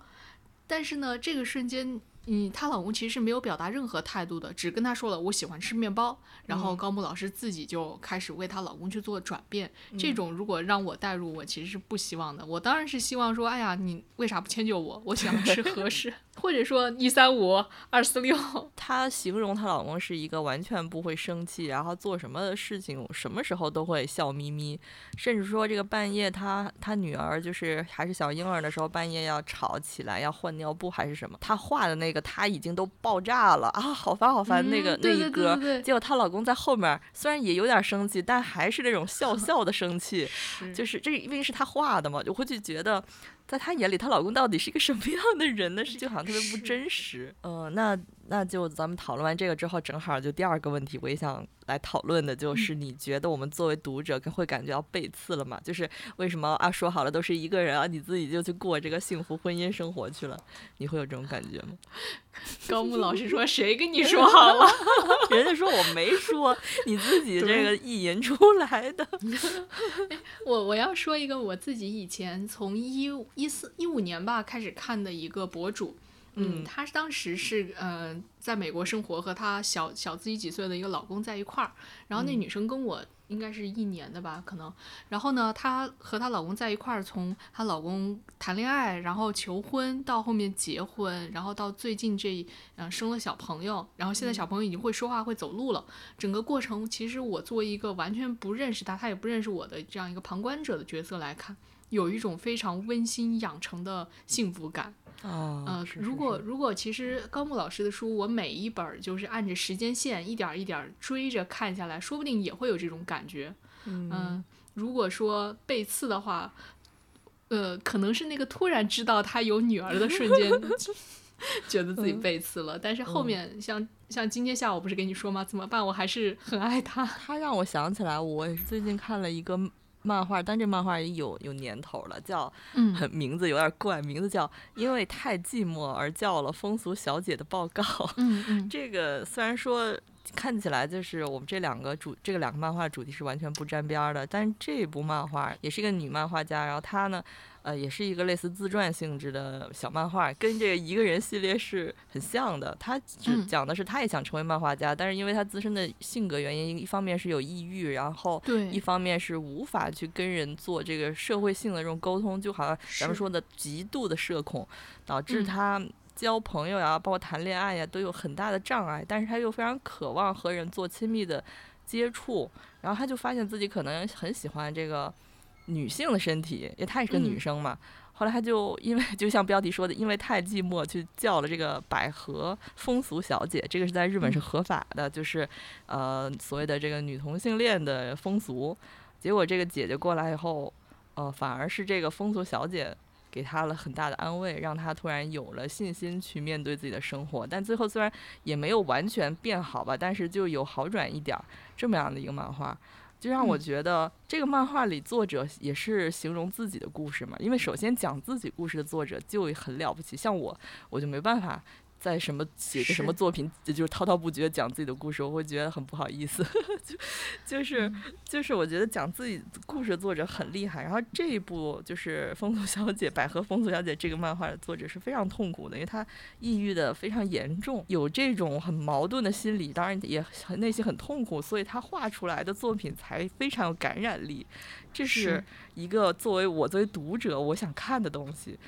但是呢，这个瞬间。嗯，她老公其实是没有表达任何态度的，只跟她说了我喜欢吃面包。然后高木老师自己就开始为她老公去做转变。这种如果让我代入，我其实是不希望的。我当然是希望说，哎呀，你为啥不迁就我？我喜欢吃合适，或者说一三五二四六。她形容她老公是一个完全不会生气，然后做什么事情什么时候都会笑眯眯，甚至说这个半夜她她女儿就是还是小婴儿的时候，半夜要吵起来要换尿布还是什么，她画的那个。她已经都爆炸了啊！好烦好烦，那个那一歌，结果她老公在后面，虽然也有点生气，但还是那种笑 笑的生气，就是这因为是他画的嘛，我会去觉得。在她眼里，她老公到底是一个什么样的人呢？是就好像特别不真实。嗯，那那就咱们讨论完这个之后，正好就第二个问题，我也想来讨论的，就是你觉得我们作为读者会感觉到背刺了吗？就是为什么啊？说好了都是一个人啊，你自己就去过这个幸福婚姻生活去了，你会有这种感觉吗？高木老师说：“谁跟你说好了？人家说我没说，你自己这个意淫出来的。我我要说一个我自己以前从一一四一五年吧开始看的一个博主，嗯，她当时是呃在美国生活，和她小小自己几岁的一个老公在一块儿，然后那女生跟我。”应该是一年的吧，可能。然后呢，她和她老公在一块儿，从她老公谈恋爱，然后求婚，到后面结婚，然后到最近这嗯生了小朋友，然后现在小朋友已经会说话、会走路了。整个过程，其实我作为一个完全不认识她，她也不认识我的这样一个旁观者的角色来看，有一种非常温馨养成的幸福感。呃，如果如果其实高木老师的书，我每一本就是按着时间线一点一点追着看下来，说不定也会有这种感觉。嗯，如果说背刺的话，呃，可能是那个突然知道他有女儿的瞬间，觉得自己背刺了。但是后面像像今天下午不是跟你说吗？怎么办？我还是很爱他。他让我想起来，我最近看了一个。漫画，但这漫画也有有年头了，叫，很名字有点怪，名字叫因为太寂寞而叫了风俗小姐的报告。嗯嗯，这个虽然说看起来就是我们这两个主，这个两个漫画主题是完全不沾边的，但是这部漫画也是一个女漫画家，然后她呢。呃，也是一个类似自传性质的小漫画，跟这个一个人系列是很像的。他只讲的是他也想成为漫画家，但是因为他自身的性格原因，一方面是有抑郁，然后一方面是无法去跟人做这个社会性的这种沟通，就好像咱们说的极度的社恐，导致他交朋友呀，包括谈恋爱呀，都有很大的障碍。但是他又非常渴望和人做亲密的接触，然后他就发现自己可能很喜欢这个。女性的身体，因为她也是个女生嘛。后来她就因为就像标题说的，因为太寂寞，去叫了这个百合风俗小姐。这个是在日本是合法的，就是呃所谓的这个女同性恋的风俗。结果这个姐姐过来以后，呃反而是这个风俗小姐给她了很大的安慰，让她突然有了信心去面对自己的生活。但最后虽然也没有完全变好吧，但是就有好转一点儿，这么样的一个漫画。就让我觉得这个漫画里作者也是形容自己的故事嘛，因为首先讲自己故事的作者就很了不起，像我我就没办法。在什么写个什么作品，就是滔滔不绝讲自己的故事，我会觉得很不好意思。就就是就是，我觉得讲自己故事的作者很厉害。然后这一部就是《风俗小姐》《百合风俗小姐》这个漫画的作者是非常痛苦的，因为她抑郁的非常严重，有这种很矛盾的心理，当然也很内心很痛苦，所以她画出来的作品才非常有感染力。这是一个作为我作为读者我想看的东西。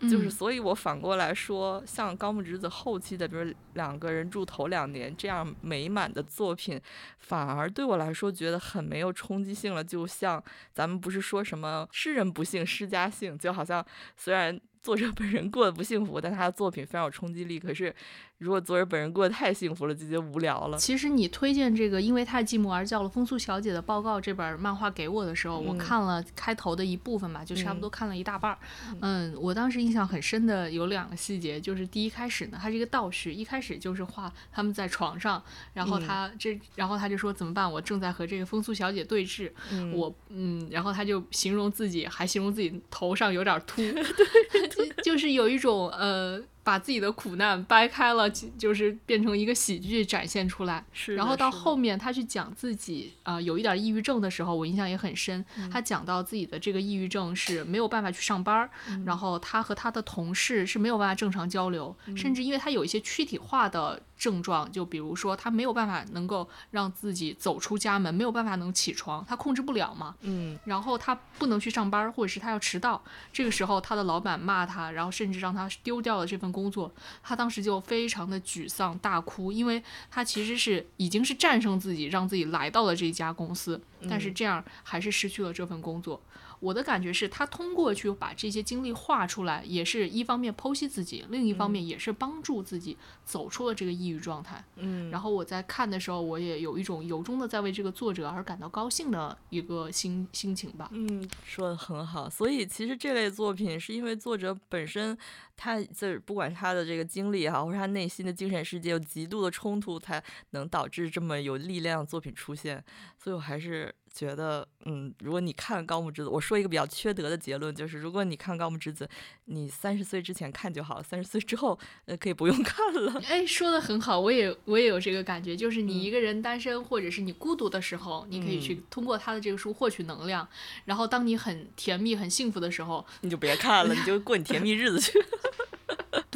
就是，所以我反过来说，像高木直子后期的，比如两个人住头两年这样美满的作品，反而对我来说觉得很没有冲击性了。就像咱们不是说什么诗人不幸诗家幸，就好像虽然作者本人过得不幸福，但他的作品非常有冲击力。可是。如果作者本人过得太幸福了，就觉得无聊了。其实你推荐这个因为太寂寞而叫了风速小姐的报告这本漫画给我的时候，我看了开头的一部分吧，就差不多看了一大半儿。嗯，我当时印象很深的有两个细节，就是第一开始呢，它是一个倒叙，一开始就是画他们在床上，然后他这，然后他就说怎么办？我正在和这个风速小姐对峙，我嗯，然后他就形容自己，还形容自己头上有点秃，对，就是有一种呃。把自己的苦难掰开了，就是变成一个喜剧展现出来。是。然后到后面他去讲自己啊有一点抑郁症的时候，我印象也很深。他讲到自己的这个抑郁症是没有办法去上班，然后他和他的同事是没有办法正常交流，甚至因为他有一些躯体化的。症状就比如说，他没有办法能够让自己走出家门，没有办法能起床，他控制不了嘛。嗯。然后他不能去上班，或者是他要迟到，这个时候他的老板骂他，然后甚至让他丢掉了这份工作。他当时就非常的沮丧，大哭，因为他其实是已经是战胜自己，让自己来到了这家公司，但是这样还是失去了这份工作。我的感觉是他通过去把这些经历画出来，也是一方面剖析自己，另一方面也是帮助自己走出了这个抑郁状态。嗯，然后我在看的时候，我也有一种由衷的在为这个作者而感到高兴的一个心心情吧。嗯，说的很好。所以其实这类作品是因为作者本身他这不管他的这个经历也好，或者他内心的精神世界有极度的冲突，才能导致这么有力量的作品出现。所以我还是。觉得，嗯，如果你看高木直子，我说一个比较缺德的结论，就是如果你看高木直子，你三十岁之前看就好了，三十岁之后，呃，可以不用看了。哎，说的很好，我也我也有这个感觉，就是你一个人单身或者是你孤独的时候，你可以去通过他的这个书获取能量，然后当你很甜蜜、很幸福的时候，你就别看了，你就过你甜蜜日子去。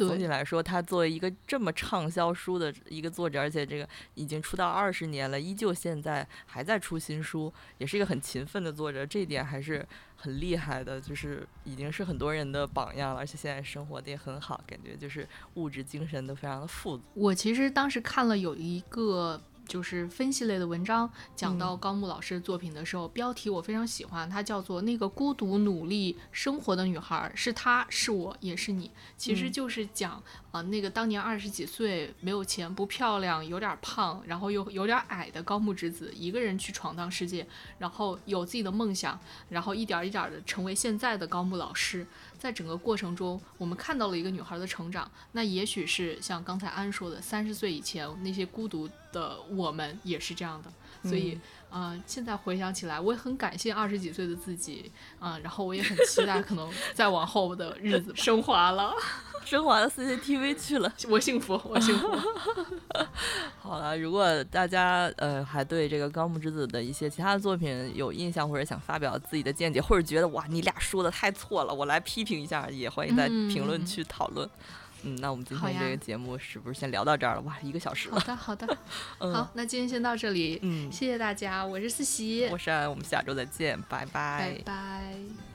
总体来说，他作为一个这么畅销书的一个作者，而且这个已经出道二十年了，依旧现在还在出新书，也是一个很勤奋的作者，这一点还是很厉害的，就是已经是很多人的榜样了，而且现在生活的也很好，感觉就是物质精神都非常的富足。我其实当时看了有一个。就是分析类的文章，讲到高木老师的作品的时候，标题我非常喜欢，它叫做《那个孤独努力生活的女孩》，是她是我也是你，其实就是讲啊，那个当年二十几岁，没有钱，不漂亮，有点胖，然后又有点矮的高木直子，一个人去闯荡世界，然后有自己的梦想，然后一点一点的成为现在的高木老师。在整个过程中，我们看到了一个女孩的成长。那也许是像刚才安说的，三十岁以前那些孤独的我们也是这样的。所以，嗯，现在回想起来，我也很感谢二十几岁的自己，嗯，然后我也很期待可能再往后的日子 升华了。升华到 CCTV 去了，我幸福，我幸福。好了，如果大家呃还对这个高木之子的一些其他的作品有印象，或者想发表自己的见解，或者觉得哇你俩说的太错了，我来批评一下，也欢迎在评论区讨论。嗯，那我们今天这个节目是不是先聊到这儿了？哇，一个小时了。好的，好的。好，那今天先到这里。嗯，谢谢大家，我是思琪，我是安，我们下周再见，拜拜。拜拜。